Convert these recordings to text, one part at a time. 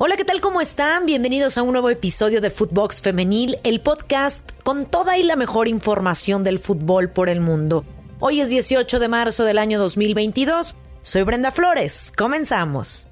Hola, ¿qué tal? ¿Cómo están? Bienvenidos a un nuevo episodio de Footbox Femenil, el podcast con toda y la mejor información del fútbol por el mundo. Hoy es 18 de marzo del año 2022. Soy Brenda Flores. Comenzamos.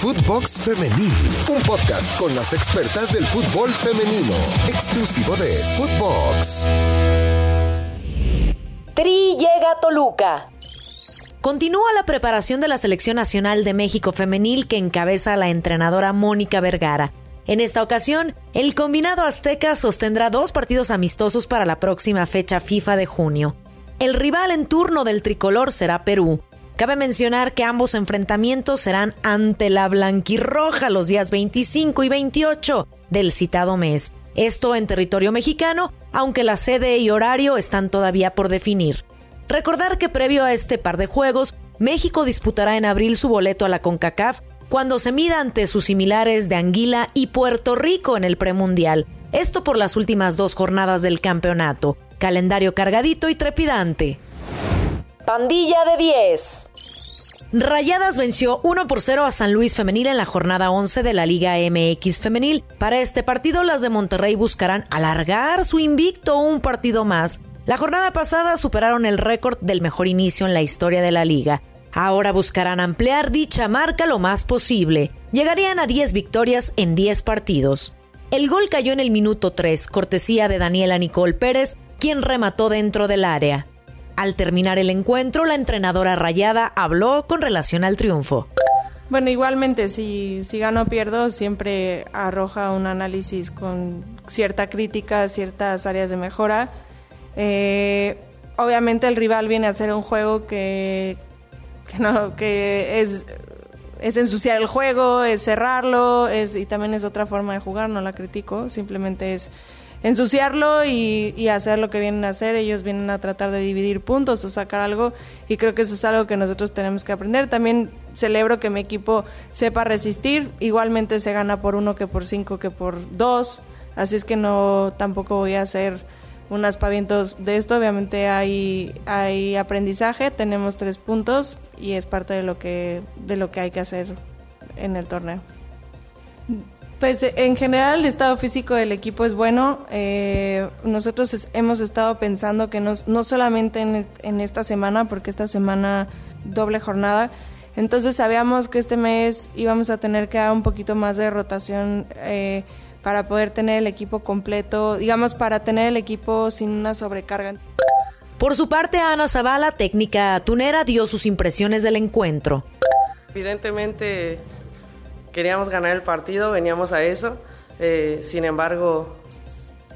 Footbox Femenil, un podcast con las expertas del fútbol femenino, exclusivo de Footbox. Tri llega a Toluca. Continúa la preparación de la Selección Nacional de México Femenil que encabeza la entrenadora Mónica Vergara. En esta ocasión, el combinado azteca sostendrá dos partidos amistosos para la próxima fecha FIFA de junio. El rival en turno del tricolor será Perú. Cabe mencionar que ambos enfrentamientos serán ante la Blanquirroja los días 25 y 28 del citado mes. Esto en territorio mexicano, aunque la sede y horario están todavía por definir. Recordar que previo a este par de juegos, México disputará en abril su boleto a la CONCACAF cuando se mida ante sus similares de Anguila y Puerto Rico en el premundial. Esto por las últimas dos jornadas del campeonato. Calendario cargadito y trepidante. Pandilla de 10. Rayadas venció 1 por 0 a San Luis Femenil en la jornada 11 de la Liga MX Femenil. Para este partido, las de Monterrey buscarán alargar su invicto un partido más. La jornada pasada superaron el récord del mejor inicio en la historia de la liga. Ahora buscarán ampliar dicha marca lo más posible. Llegarían a 10 victorias en 10 partidos. El gol cayó en el minuto 3, cortesía de Daniela Nicole Pérez, quien remató dentro del área. Al terminar el encuentro, la entrenadora rayada habló con relación al triunfo. Bueno, igualmente, si, si gano o pierdo, siempre arroja un análisis con cierta crítica, ciertas áreas de mejora eh, obviamente el rival viene a hacer un juego que, no, que es, es ensuciar el juego, es cerrarlo, es, y también es otra forma de jugar, no la critico, simplemente es ensuciarlo y, y, hacer lo que vienen a hacer. Ellos vienen a tratar de dividir puntos o sacar algo y creo que eso es algo que nosotros tenemos que aprender. También celebro que mi equipo sepa resistir. Igualmente se gana por uno que por cinco que por dos. Así es que no tampoco voy a hacer un aspavientos de esto. Obviamente hay, hay aprendizaje, tenemos tres puntos y es parte de lo que, de lo que hay que hacer en el torneo. Pues en general el estado físico del equipo es bueno. Eh, nosotros hemos estado pensando que no, no solamente en, en, esta semana, porque esta semana doble jornada, entonces sabíamos que este mes íbamos a tener que dar un poquito más de rotación. Eh, para poder tener el equipo completo, digamos, para tener el equipo sin una sobrecarga. Por su parte, Ana Zavala, técnica tunera, dio sus impresiones del encuentro. Evidentemente queríamos ganar el partido, veníamos a eso, eh, sin embargo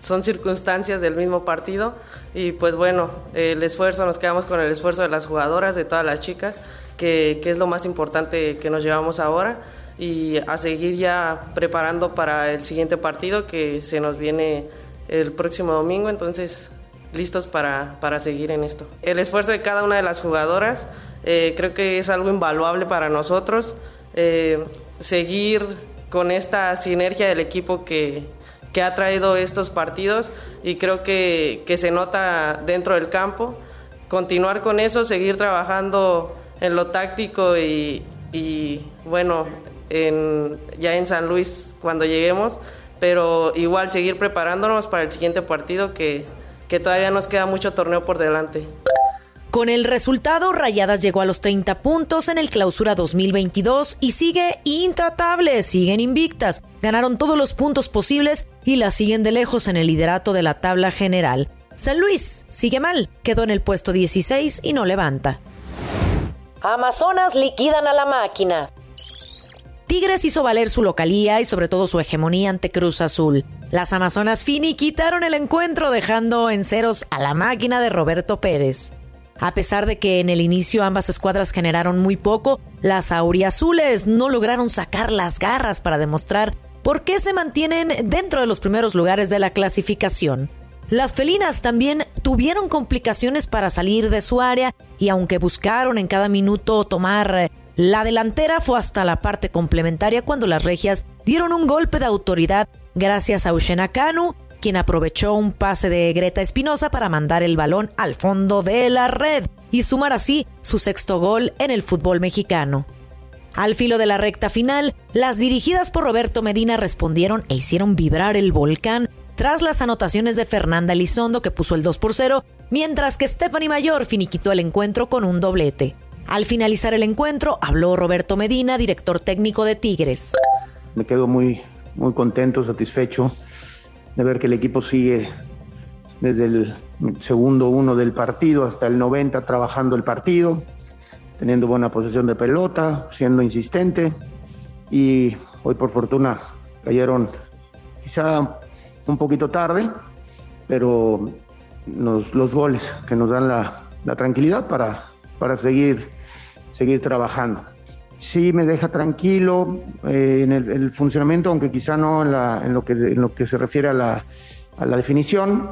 son circunstancias del mismo partido y pues bueno, el esfuerzo, nos quedamos con el esfuerzo de las jugadoras, de todas las chicas, que, que es lo más importante que nos llevamos ahora y a seguir ya preparando para el siguiente partido que se nos viene el próximo domingo, entonces listos para, para seguir en esto. El esfuerzo de cada una de las jugadoras eh, creo que es algo invaluable para nosotros, eh, seguir con esta sinergia del equipo que, que, ha traído estos partidos y creo que, que se nota dentro del campo, continuar con eso, seguir trabajando en lo táctico y, y bueno, en, ya en San Luis cuando lleguemos, pero igual seguir preparándonos para el siguiente partido que, que todavía nos queda mucho torneo por delante. Con el resultado, Rayadas llegó a los 30 puntos en el clausura 2022 y sigue intratable, siguen invictas. Ganaron todos los puntos posibles y la siguen de lejos en el liderato de la tabla general. San Luis sigue mal, quedó en el puesto 16 y no levanta. Amazonas liquidan a la máquina. Tigres hizo valer su localía y sobre todo su hegemonía ante Cruz Azul. Las Amazonas Fini quitaron el encuentro dejando en ceros a la máquina de Roberto Pérez. A pesar de que en el inicio ambas escuadras generaron muy poco, las auriazules no lograron sacar las garras para demostrar por qué se mantienen dentro de los primeros lugares de la clasificación. Las felinas también tuvieron complicaciones para salir de su área y aunque buscaron en cada minuto tomar la delantera fue hasta la parte complementaria cuando las regias dieron un golpe de autoridad gracias a Ushena Kanu, quien aprovechó un pase de Greta Espinosa para mandar el balón al fondo de la red y sumar así su sexto gol en el fútbol mexicano. Al filo de la recta final, las dirigidas por Roberto Medina respondieron e hicieron vibrar el volcán tras las anotaciones de Fernanda Elizondo que puso el 2 por 0, mientras que Stephanie Mayor finiquitó el encuentro con un doblete. Al finalizar el encuentro, habló Roberto Medina, director técnico de Tigres. Me quedo muy, muy contento, satisfecho de ver que el equipo sigue desde el segundo uno del partido hasta el 90 trabajando el partido, teniendo buena posesión de pelota, siendo insistente y hoy por fortuna cayeron quizá un poquito tarde, pero los goles que nos dan la, tranquilidad para, para seguir, seguir trabajando. Sí me deja tranquilo eh, en el, funcionamiento, aunque quizá no en, lo, que, se refiere a la, definición.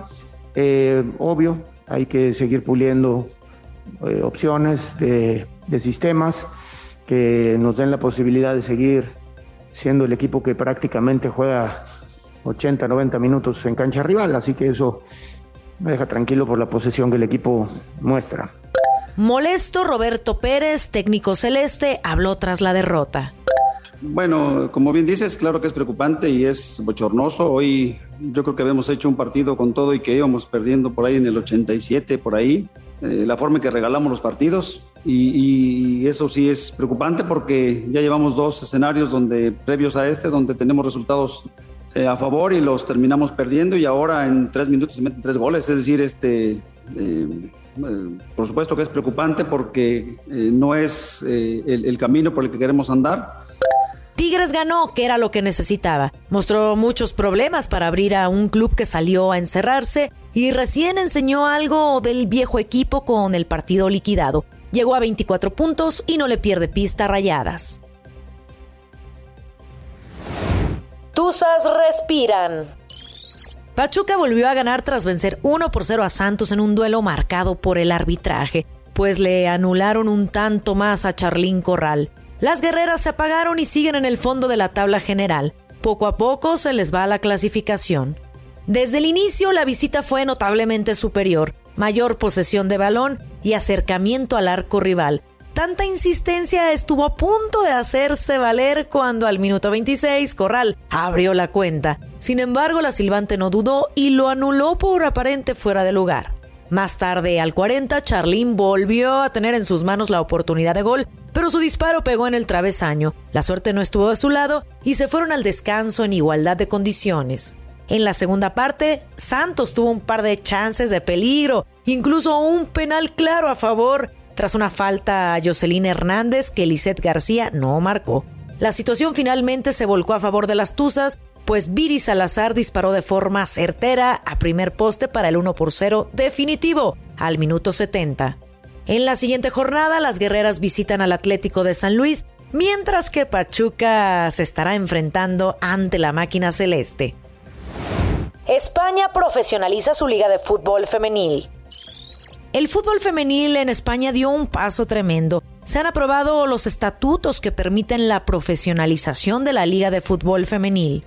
Eh, obvio, hay que seguir puliendo eh, opciones de, sistemas que nos den la posibilidad de seguir siendo el equipo que prácticamente juega 80, 90 minutos en cancha rival, así que eso me deja tranquilo por la posesión que el equipo muestra. Molesto, Roberto Pérez, técnico celeste, habló tras la derrota. Bueno, como bien dices, claro que es preocupante y es bochornoso. Hoy yo creo que habíamos hecho un partido con todo y que íbamos perdiendo por ahí en el 87, por ahí. Eh, la forma en que regalamos los partidos y, eso sí es preocupante porque ya llevamos dos escenarios donde previos a este donde tenemos resultados eh, a favor y los terminamos perdiendo y ahora en tres minutos se meten tres goles es decir este eh, por supuesto que es preocupante porque no es el camino por el que queremos andar Tigres ganó, que era lo que necesitaba. Mostró muchos problemas para abrir a un club que salió a encerrarse y recién enseñó algo del viejo equipo con el partido liquidado. Llegó a 24 puntos y no le pierde pista rayadas. Tuzas respiran. Pachuca volvió a ganar tras vencer 1 por 0 a Santos en un duelo marcado por el arbitraje, pues le anularon un tanto más a Charlín Corral. Las guerreras se apagaron y siguen en el fondo de la tabla general. Poco a poco se les va la clasificación. Desde el inicio la visita fue notablemente superior, mayor posesión de balón y acercamiento al arco rival. Tanta insistencia estuvo a punto de hacerse valer cuando al minuto 26 Corral abrió la cuenta. Sin embargo, la silbante no dudó y lo anuló por aparente fuera de lugar. Más tarde, al 40, Charlín volvió a tener en sus manos la oportunidad de gol, pero su disparo pegó en el travesaño. La suerte no estuvo de su lado y se fueron al descanso en igualdad de condiciones. En la segunda parte, Santos tuvo un par de chances de peligro, incluso un penal claro a favor, tras una falta a Jocelyn Hernández que Lisette García no marcó. La situación finalmente se volcó a favor de las Tuzas pues Viri Salazar disparó de forma certera a primer poste para el 1 por 0 definitivo al minuto 70. En la siguiente jornada, las guerreras visitan al Atlético de San Luis, mientras que Pachuca se estará enfrentando ante la máquina celeste. España profesionaliza su liga de fútbol femenil. El fútbol femenil en España dio un paso tremendo. Se han aprobado los estatutos que permiten la profesionalización de la liga de fútbol femenil.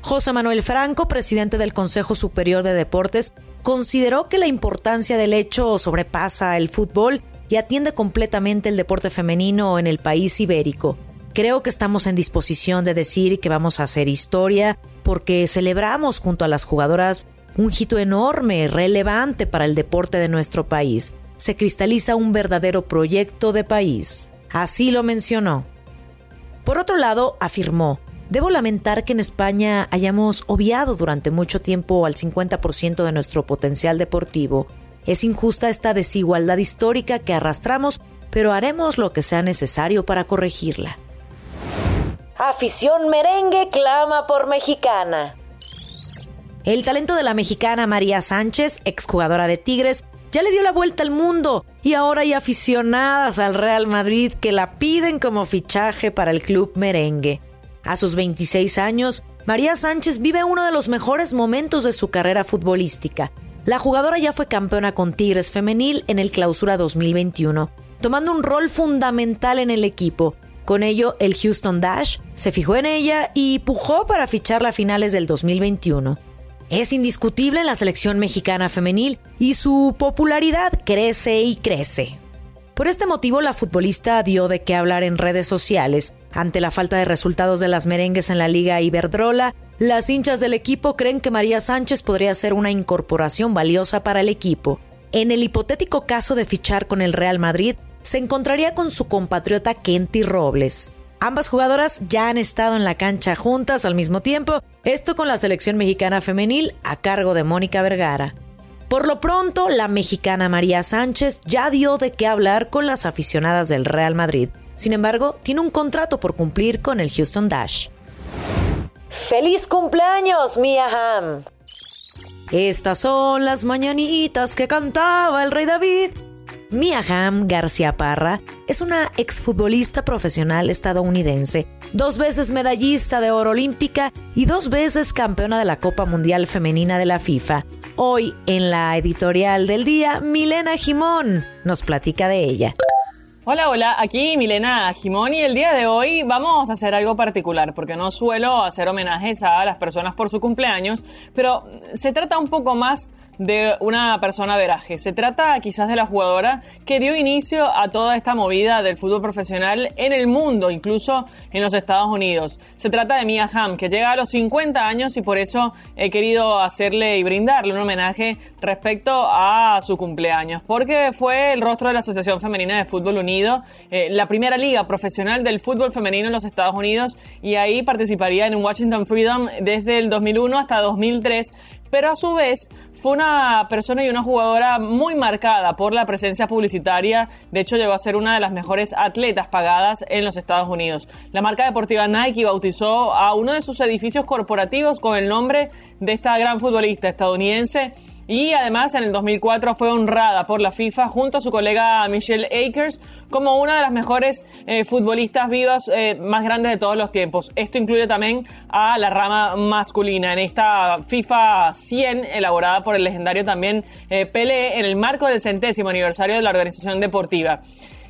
José Manuel Franco, presidente del Consejo Superior de Deportes, consideró que la importancia del hecho sobrepasa el fútbol y atiende completamente el deporte femenino en el país ibérico. Creo que estamos en disposición de decir que vamos a hacer historia porque celebramos junto a las jugadoras un hito enorme, relevante para el deporte de nuestro país. Se cristaliza un verdadero proyecto de país. Así lo mencionó. Por otro lado, afirmó, Debo lamentar que en España hayamos obviado durante mucho tiempo al 50% de nuestro potencial deportivo. Es injusta esta desigualdad histórica que arrastramos, pero haremos lo que sea necesario para corregirla. Afición merengue clama por mexicana. El talento de la mexicana María Sánchez, exjugadora de Tigres, ya le dio la vuelta al mundo y ahora hay aficionadas al Real Madrid que la piden como fichaje para el club merengue. A sus 26 años, María Sánchez vive uno de los mejores momentos de su carrera futbolística. La jugadora ya fue campeona con Tigres Femenil en el Clausura 2021, tomando un rol fundamental en el equipo. Con ello, el Houston Dash se fijó en ella y pujó para ficharla a finales del 2021. Es indiscutible en la selección mexicana femenil y su popularidad crece y crece. Por este motivo, la futbolista dio de qué hablar en redes sociales. Ante la falta de resultados de las merengues en la Liga Iberdrola, las hinchas del equipo creen que María Sánchez podría ser una incorporación valiosa para el equipo. En el hipotético caso de fichar con el Real Madrid, se encontraría con su compatriota Kenty Robles. Ambas jugadoras ya han estado en la cancha juntas al mismo tiempo, esto con la selección mexicana femenil a cargo de Mónica Vergara. Por lo pronto, la mexicana María Sánchez ya dio de qué hablar con las aficionadas del Real Madrid. Sin embargo, tiene un contrato por cumplir con el Houston Dash. ¡Feliz cumpleaños, Mia Hamm! Estas son las mañanitas que cantaba el rey David Mia Hamm García Parra es una exfutbolista profesional estadounidense, dos veces medallista de oro olímpica y dos veces campeona de la Copa Mundial Femenina de la FIFA. Hoy en la editorial del día, Milena Jimón nos platica de ella. Hola, hola, aquí Milena Jimón y el día de hoy vamos a hacer algo particular porque no suelo hacer homenajes a las personas por su cumpleaños, pero se trata un poco más de una persona veraje. Se trata quizás de la jugadora que dio inicio a toda esta movida del fútbol profesional en el mundo, incluso en los Estados Unidos. Se trata de Mia Hamm, que llega a los 50 años y por eso he querido hacerle y brindarle un homenaje respecto a su cumpleaños, porque fue el rostro de la Asociación Femenina de Fútbol Unido, eh, la primera liga profesional del fútbol femenino en los Estados Unidos y ahí participaría en Washington Freedom desde el 2001 hasta 2003 pero a su vez fue una persona y una jugadora muy marcada por la presencia publicitaria. De hecho, llegó a ser una de las mejores atletas pagadas en los Estados Unidos. La marca deportiva Nike bautizó a uno de sus edificios corporativos con el nombre de esta gran futbolista estadounidense y además en el 2004 fue honrada por la FIFA junto a su colega Michelle Akers como una de las mejores eh, futbolistas vivas eh, más grandes de todos los tiempos. Esto incluye también a la rama masculina en esta FIFA 100 elaborada por el legendario también eh, Pelé en el marco del centésimo aniversario de la organización deportiva.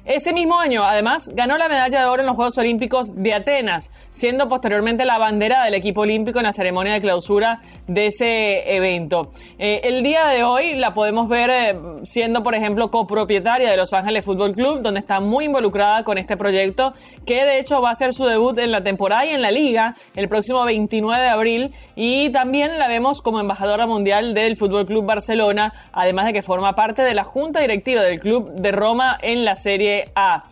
Ese mismo año, además, ganó la medalla de oro en los Juegos Olímpicos de Atenas, siendo posteriormente la bandera del equipo olímpico en la ceremonia de clausura de ese evento. Eh, el día de hoy la podemos ver eh, siendo, por ejemplo, copropietaria de Los Ángeles Fútbol Club, donde está muy involucrada con este proyecto, que de hecho va a ser su debut en la temporada y en la liga el próximo 29 de abril. Y también la vemos como embajadora mundial del Fútbol Club Barcelona, además de que forma parte de la junta directiva del club de Roma en la serie a.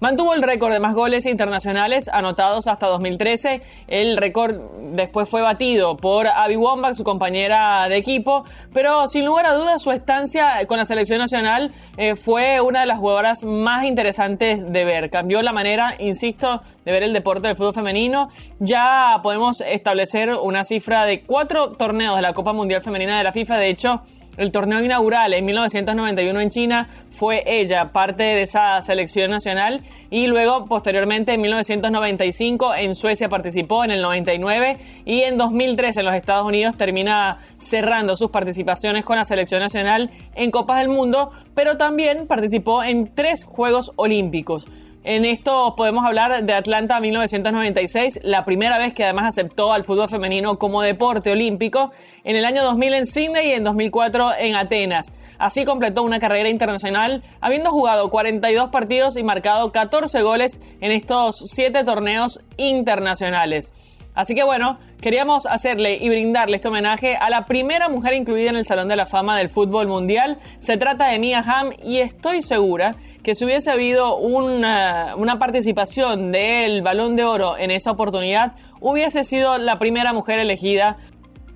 Mantuvo el récord de más goles internacionales anotados hasta 2013. El récord después fue batido por Abby Wambach, su compañera de equipo, pero sin lugar a dudas su estancia con la selección nacional eh, fue una de las jugadoras más interesantes de ver. Cambió la manera, insisto, de ver el deporte del fútbol femenino. Ya podemos establecer una cifra de cuatro torneos de la Copa Mundial Femenina de la FIFA. De hecho, el torneo inaugural en 1991 en China fue ella parte de esa selección nacional y luego posteriormente en 1995 en Suecia participó en el 99 y en 2003 en los Estados Unidos termina cerrando sus participaciones con la selección nacional en Copas del Mundo, pero también participó en tres Juegos Olímpicos. En esto podemos hablar de Atlanta 1996, la primera vez que además aceptó al fútbol femenino como deporte olímpico, en el año 2000 en Sydney y en 2004 en Atenas. Así completó una carrera internacional, habiendo jugado 42 partidos y marcado 14 goles en estos 7 torneos internacionales. Así que bueno, queríamos hacerle y brindarle este homenaje a la primera mujer incluida en el Salón de la Fama del Fútbol Mundial. Se trata de Mia Hamm y estoy segura que si hubiese habido una, una participación del Balón de Oro en esa oportunidad, hubiese sido la primera mujer elegida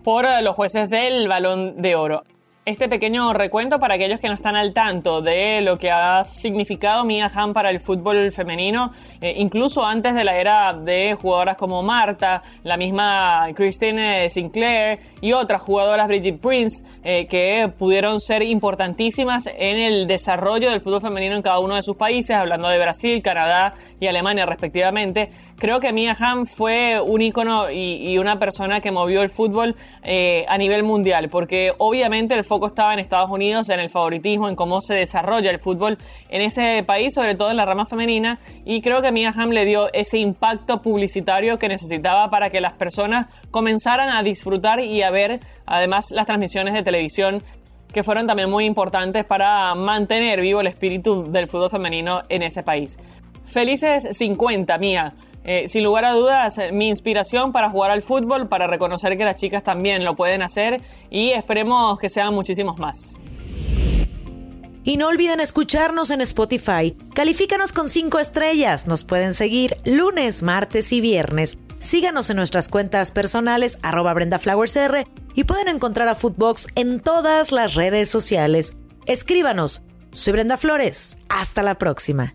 por los jueces del Balón de Oro este pequeño recuento para aquellos que no están al tanto de lo que ha significado Mia Hamm para el fútbol femenino, eh, incluso antes de la era de jugadoras como Marta, la misma Christine Sinclair y otras jugadoras, Bridget Prince, eh, que pudieron ser importantísimas en el desarrollo del fútbol femenino en cada uno de sus países, hablando de Brasil, Canadá y Alemania respectivamente. Creo que Mia Hamm fue un ícono y, una persona que movió el fútbol eh, a nivel mundial, porque obviamente el foco estaba en Estados Unidos, en el favoritismo, en cómo se desarrolla el fútbol en ese país, sobre todo en la rama femenina, y creo que Mia Hamm le dio ese impacto publicitario que necesitaba para que las personas comenzaran a disfrutar y a ver además las transmisiones de televisión que fueron también muy importantes para mantener vivo el espíritu del fútbol femenino en ese país. Felices 50, mía. Eh, sin lugar a dudas, mi inspiración para jugar al fútbol, para reconocer que las chicas también lo pueden hacer y esperemos que sean muchísimos más. Y no olviden escucharnos en Spotify. Califícanos con 5 estrellas. Nos pueden seguir lunes, martes y viernes. Síganos en nuestras cuentas personales, arroba BrendaFlowersR, y pueden encontrar a Footbox en todas las redes sociales. Escríbanos. Soy Brenda Flores. Hasta la próxima.